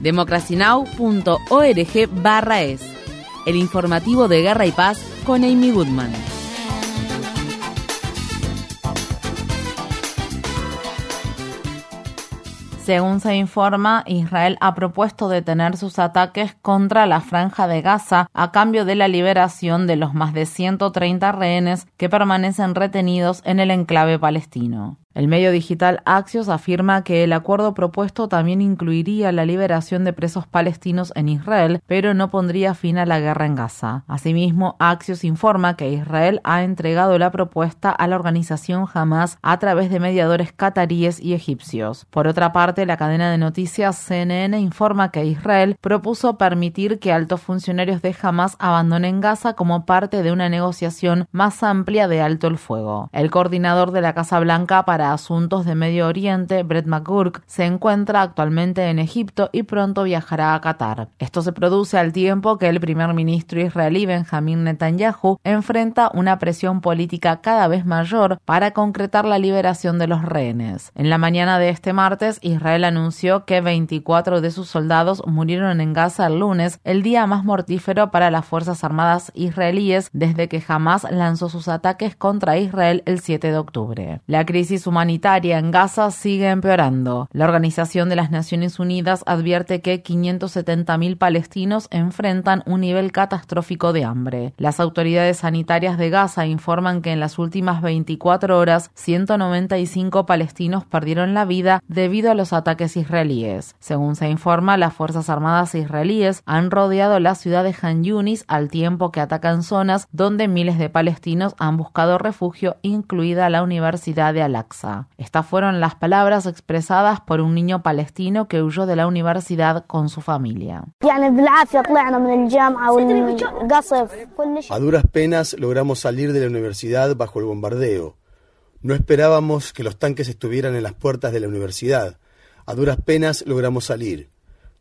democracynow.org barra es. El informativo de Guerra y Paz con Amy Goodman. Según se informa, Israel ha propuesto detener sus ataques contra la franja de Gaza a cambio de la liberación de los más de 130 rehenes que permanecen retenidos en el enclave palestino. El medio digital Axios afirma que el acuerdo propuesto también incluiría la liberación de presos palestinos en Israel, pero no pondría fin a la guerra en Gaza. Asimismo, Axios informa que Israel ha entregado la propuesta a la organización Hamas a través de mediadores cataríes y egipcios. Por otra parte, la cadena de noticias CNN informa que Israel propuso permitir que altos funcionarios de Hamas abandonen Gaza como parte de una negociación más amplia de alto el fuego. El coordinador de la Casa Blanca para Asuntos de Medio Oriente, Brett McGurk, se encuentra actualmente en Egipto y pronto viajará a Qatar. Esto se produce al tiempo que el primer ministro israelí Benjamin Netanyahu enfrenta una presión política cada vez mayor para concretar la liberación de los rehenes. En la mañana de este martes, Israel anunció que 24 de sus soldados murieron en Gaza el lunes, el día más mortífero para las Fuerzas Armadas israelíes desde que Hamas lanzó sus ataques contra Israel el 7 de octubre. La crisis humanitaria en Gaza sigue empeorando. La Organización de las Naciones Unidas advierte que 570.000 palestinos enfrentan un nivel catastrófico de hambre. Las autoridades sanitarias de Gaza informan que en las últimas 24 horas 195 palestinos perdieron la vida debido a los ataques israelíes. Según se informa, las Fuerzas Armadas israelíes han rodeado la ciudad de Han Yunis al tiempo que atacan zonas donde miles de palestinos han buscado refugio, incluida la Universidad de Al-Aqsa. Estas fueron las palabras expresadas por un niño palestino que huyó de la universidad con su familia. A duras penas logramos salir de la universidad bajo el bombardeo. No esperábamos que los tanques estuvieran en las puertas de la universidad. A duras penas logramos salir.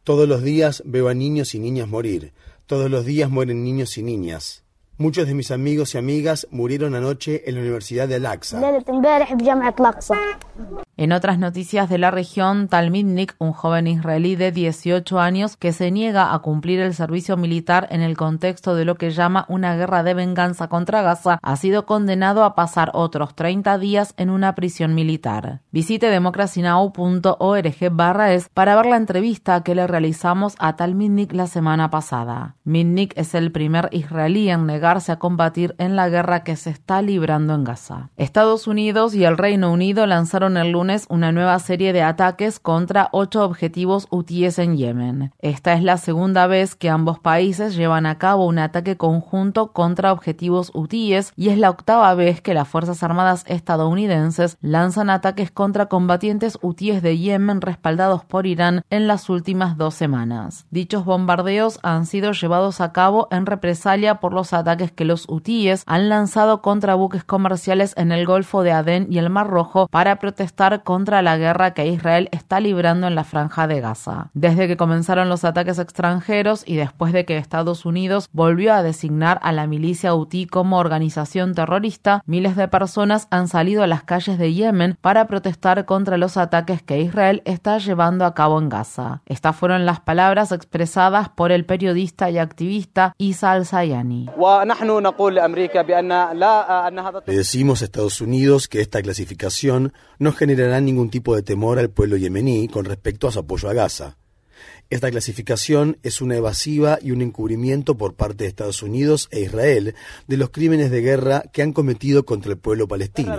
Todos los días veo a niños y niñas morir. Todos los días mueren niños y niñas. Muchos de mis amigos y amigas murieron anoche en la Universidad de Al-Aqsa. En otras noticias de la región, Talmidnik, un joven israelí de 18 años que se niega a cumplir el servicio militar en el contexto de lo que llama una guerra de venganza contra Gaza, ha sido condenado a pasar otros 30 días en una prisión militar. Visite democracynow.org barra es para ver la entrevista que le realizamos a Talmidnik la semana pasada. Midnik es el primer israelí en negarse a combatir en la guerra que se está librando en Gaza. Estados Unidos y el Reino Unido lanzaron el lunes una nueva serie de ataques contra ocho objetivos hutíes en Yemen. Esta es la segunda vez que ambos países llevan a cabo un ataque conjunto contra objetivos hutíes y es la octava vez que las Fuerzas Armadas estadounidenses lanzan ataques contra combatientes hutíes de Yemen respaldados por Irán en las últimas dos semanas. Dichos bombardeos han sido llevados a cabo en represalia por los ataques que los hutíes han lanzado contra buques comerciales en el Golfo de Adén y el Mar Rojo para protestar contra la guerra que Israel está librando en la franja de Gaza. Desde que comenzaron los ataques extranjeros y después de que Estados Unidos volvió a designar a la milicia Houthi como organización terrorista, miles de personas han salido a las calles de Yemen para protestar contra los ataques que Israel está llevando a cabo en Gaza. Estas fueron las palabras expresadas por el periodista y activista Isa al-Sayani. Le decimos a Estados Unidos que esta clasificación no genera ningún tipo de temor al pueblo yemení con respecto a su apoyo a Gaza. Esta clasificación es una evasiva y un encubrimiento por parte de Estados Unidos e Israel de los crímenes de guerra que han cometido contra el pueblo palestino.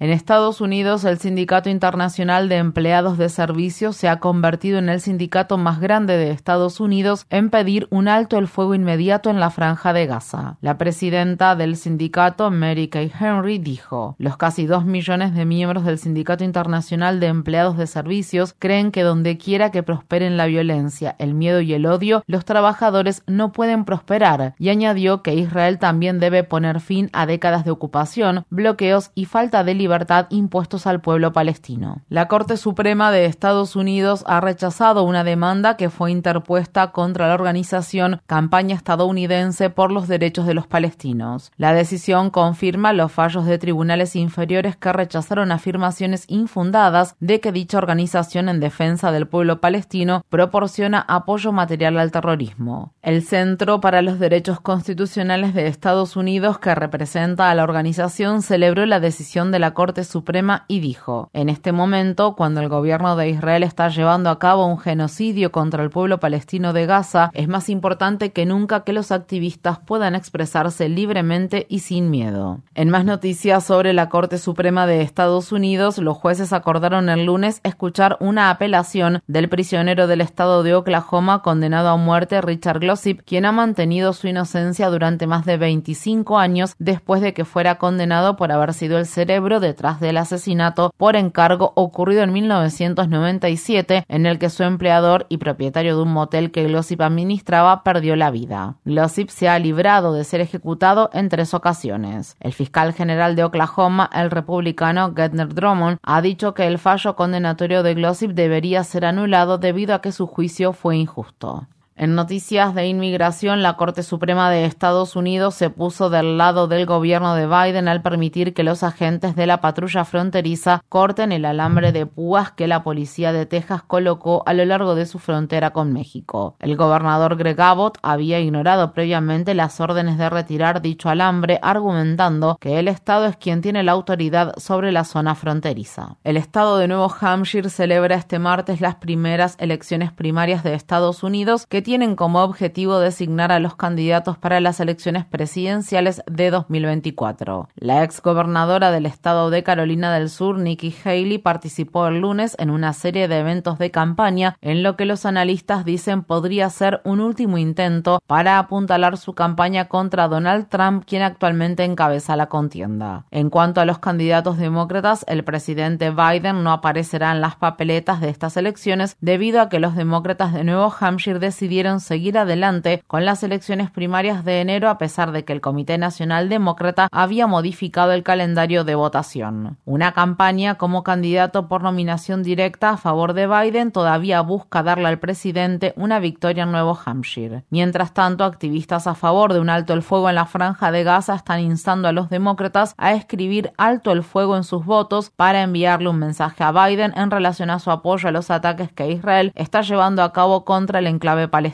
En Estados Unidos, el Sindicato Internacional de Empleados de Servicios se ha convertido en el sindicato más grande de Estados Unidos en pedir un alto el fuego inmediato en la franja de Gaza. La presidenta del sindicato, Mary Kay Henry, dijo, los casi dos millones de miembros del Sindicato Internacional de Empleados de Servicios creen que donde quiera que prosperen la violencia, el miedo y el odio, los trabajadores no pueden prosperar, y añadió que Israel también debe poner fin a décadas de ocupación, bloqueos y falta de libertad impuestos al pueblo palestino. La Corte Suprema de Estados Unidos ha rechazado una demanda que fue interpuesta contra la organización Campaña Estadounidense por los Derechos de los Palestinos. La decisión confirma los fallos de tribunales inferiores que rechazaron afirmaciones infundadas de que dicha organización en defensa del pueblo palestino proporciona apoyo material al terrorismo. El Centro para los Derechos Constitucionales de Estados Unidos, que representa a la organización, celebró la decisión de la Corte Suprema y dijo, en este momento, cuando el gobierno de Israel está llevando a cabo un genocidio contra el pueblo palestino de Gaza, es más importante que nunca que los activistas puedan expresarse libremente y sin miedo. En más noticias sobre la Corte Suprema de Estados Unidos, los jueces acordaron el lunes escuchar una apelación del prisionero del estado de Oklahoma condenado a muerte Richard Glossip, quien ha mantenido su inocencia durante más de 25 años después de que fuera condenado por haber sido el cerebro detrás del asesinato por encargo ocurrido en 1997, en el que su empleador y propietario de un motel que Glossip administraba perdió la vida. Glossip se ha librado de ser ejecutado en tres ocasiones. El fiscal general de Oklahoma, el republicano Gardner Drummond, ha dicho que el fallo condenatorio de Glossip debería ser anulado debido a que su juicio fue injusto. En noticias de inmigración, la Corte Suprema de Estados Unidos se puso del lado del gobierno de Biden al permitir que los agentes de la patrulla fronteriza corten el alambre de púas que la policía de Texas colocó a lo largo de su frontera con México. El gobernador Greg Abbott había ignorado previamente las órdenes de retirar dicho alambre, argumentando que el Estado es quien tiene la autoridad sobre la zona fronteriza. El Estado de Nuevo Hampshire celebra este martes las primeras elecciones primarias de Estados Unidos que tienen como objetivo designar a los candidatos para las elecciones presidenciales de 2024. La ex gobernadora del estado de Carolina del Sur, Nikki Haley, participó el lunes en una serie de eventos de campaña en lo que los analistas dicen podría ser un último intento para apuntalar su campaña contra Donald Trump, quien actualmente encabeza la contienda. En cuanto a los candidatos demócratas, el presidente Biden no aparecerá en las papeletas de estas elecciones debido a que los demócratas de Nuevo Hampshire decidieron seguir adelante con las elecciones primarias de enero a pesar de que el Comité Nacional Demócrata había modificado el calendario de votación. Una campaña como candidato por nominación directa a favor de Biden todavía busca darle al presidente una victoria en Nuevo Hampshire. Mientras tanto, activistas a favor de un alto el fuego en la franja de Gaza están instando a los demócratas a escribir alto el fuego en sus votos para enviarle un mensaje a Biden en relación a su apoyo a los ataques que Israel está llevando a cabo contra el enclave palestino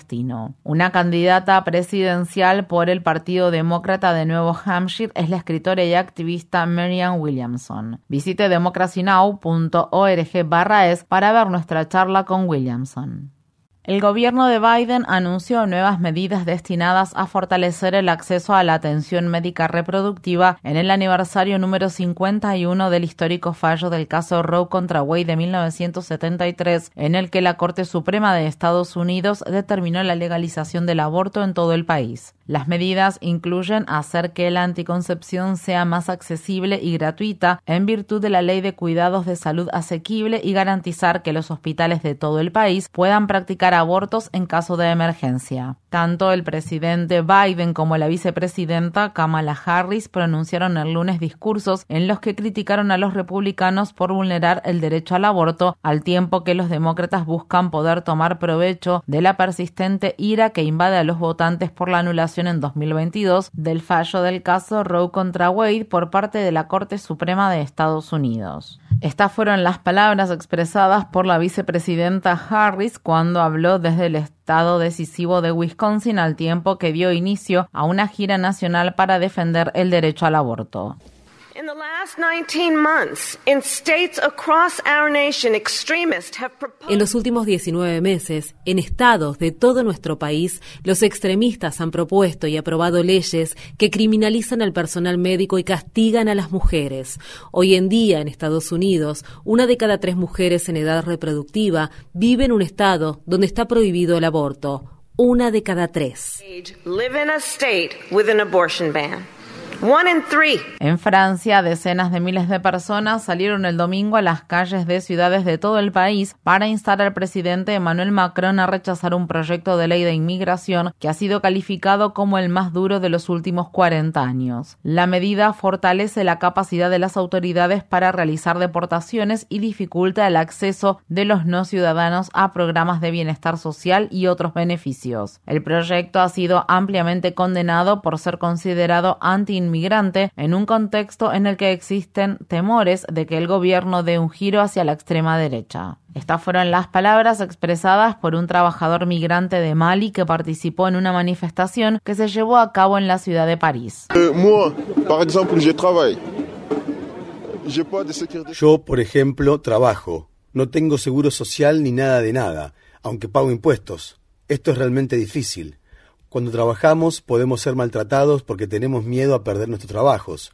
una candidata presidencial por el Partido Demócrata de Nuevo Hampshire es la escritora y activista Marianne Williamson. Visite democracynow.org barra es para ver nuestra charla con Williamson. El gobierno de Biden anunció nuevas medidas destinadas a fortalecer el acceso a la atención médica reproductiva en el aniversario número 51 del histórico fallo del caso Roe contra Wade de 1973, en el que la Corte Suprema de Estados Unidos determinó la legalización del aborto en todo el país. Las medidas incluyen hacer que la anticoncepción sea más accesible y gratuita en virtud de la Ley de Cuidados de Salud Asequible y garantizar que los hospitales de todo el país puedan practicar abortos en caso de emergencia. Tanto el presidente Biden como la vicepresidenta Kamala Harris pronunciaron el lunes discursos en los que criticaron a los republicanos por vulnerar el derecho al aborto, al tiempo que los demócratas buscan poder tomar provecho de la persistente ira que invade a los votantes por la anulación en 2022 del fallo del caso Roe contra Wade por parte de la Corte Suprema de Estados Unidos. Estas fueron las palabras expresadas por la vicepresidenta Harris cuando habló desde el estado decisivo de Wisconsin al tiempo que dio inicio a una gira nacional para defender el derecho al aborto. En los últimos 19 meses, en estados de todo nuestro país, los extremistas han propuesto y aprobado leyes que criminalizan al personal médico y castigan a las mujeres. Hoy en día, en Estados Unidos, una de cada tres mujeres en edad reproductiva vive en un estado donde está prohibido el aborto. Una de cada tres. En Francia, decenas de miles de personas salieron el domingo a las calles de ciudades de todo el país para instar al presidente Emmanuel Macron a rechazar un proyecto de ley de inmigración que ha sido calificado como el más duro de los últimos 40 años. La medida fortalece la capacidad de las autoridades para realizar deportaciones y dificulta el acceso de los no ciudadanos a programas de bienestar social y otros beneficios. El proyecto ha sido ampliamente condenado por ser considerado anti inmigrante en un contexto en el que existen temores de que el gobierno dé un giro hacia la extrema derecha. Estas fueron las palabras expresadas por un trabajador migrante de Mali que participó en una manifestación que se llevó a cabo en la ciudad de París. Yo, por ejemplo, trabajo. No tengo seguro social ni nada de nada, aunque pago impuestos. Esto es realmente difícil. Cuando trabajamos podemos ser maltratados porque tenemos miedo a perder nuestros trabajos.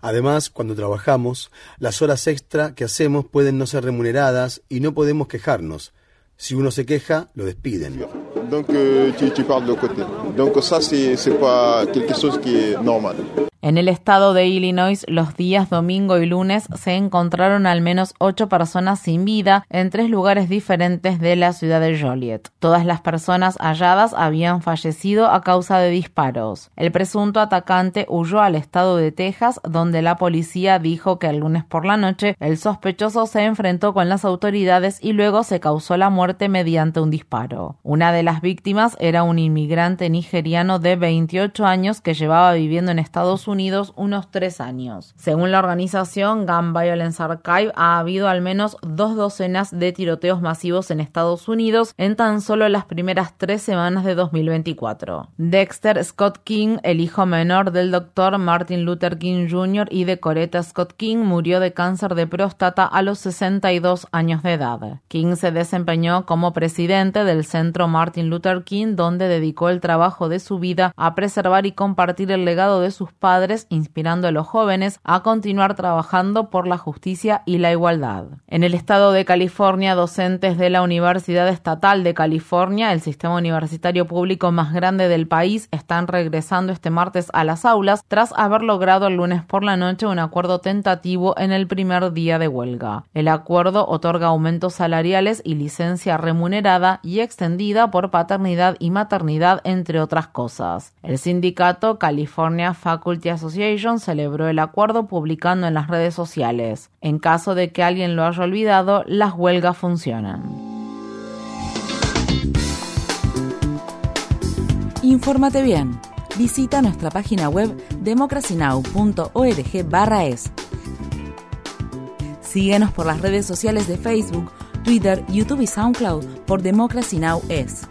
Además, cuando trabajamos, las horas extra que hacemos pueden no ser remuneradas y no podemos quejarnos. Si uno se queja, lo despiden. En el estado de Illinois, los días domingo y lunes se encontraron al menos ocho personas sin vida en tres lugares diferentes de la ciudad de Joliet. Todas las personas halladas habían fallecido a causa de disparos. El presunto atacante huyó al estado de Texas, donde la policía dijo que el lunes por la noche el sospechoso se enfrentó con las autoridades y luego se causó la muerte mediante un disparo. Una de las víctimas era un inmigrante nigeriano de 28 años que llevaba viviendo en Estados Unidos Unos tres años. Según la organización Gun Violence Archive, ha habido al menos dos docenas de tiroteos masivos en Estados Unidos en tan solo las primeras tres semanas de 2024. Dexter Scott King, el hijo menor del doctor Martin Luther King Jr. y de Coretta Scott King, murió de cáncer de próstata a los 62 años de edad. King se desempeñó como presidente del Centro Martin Luther King, donde dedicó el trabajo de su vida a preservar y compartir el legado de sus padres inspirando a los jóvenes a continuar trabajando por la justicia y la igualdad. En el estado de California, docentes de la Universidad Estatal de California, el sistema universitario público más grande del país, están regresando este martes a las aulas tras haber logrado el lunes por la noche un acuerdo tentativo en el primer día de huelga. El acuerdo otorga aumentos salariales y licencia remunerada y extendida por paternidad y maternidad, entre otras cosas. El sindicato California Faculty Association celebró el acuerdo publicando en las redes sociales. En caso de que alguien lo haya olvidado, las huelgas funcionan. Infórmate bien. Visita nuestra página web democracynow.org/es. Síguenos por las redes sociales de Facebook, Twitter, YouTube y SoundCloud por Democracy Now! es.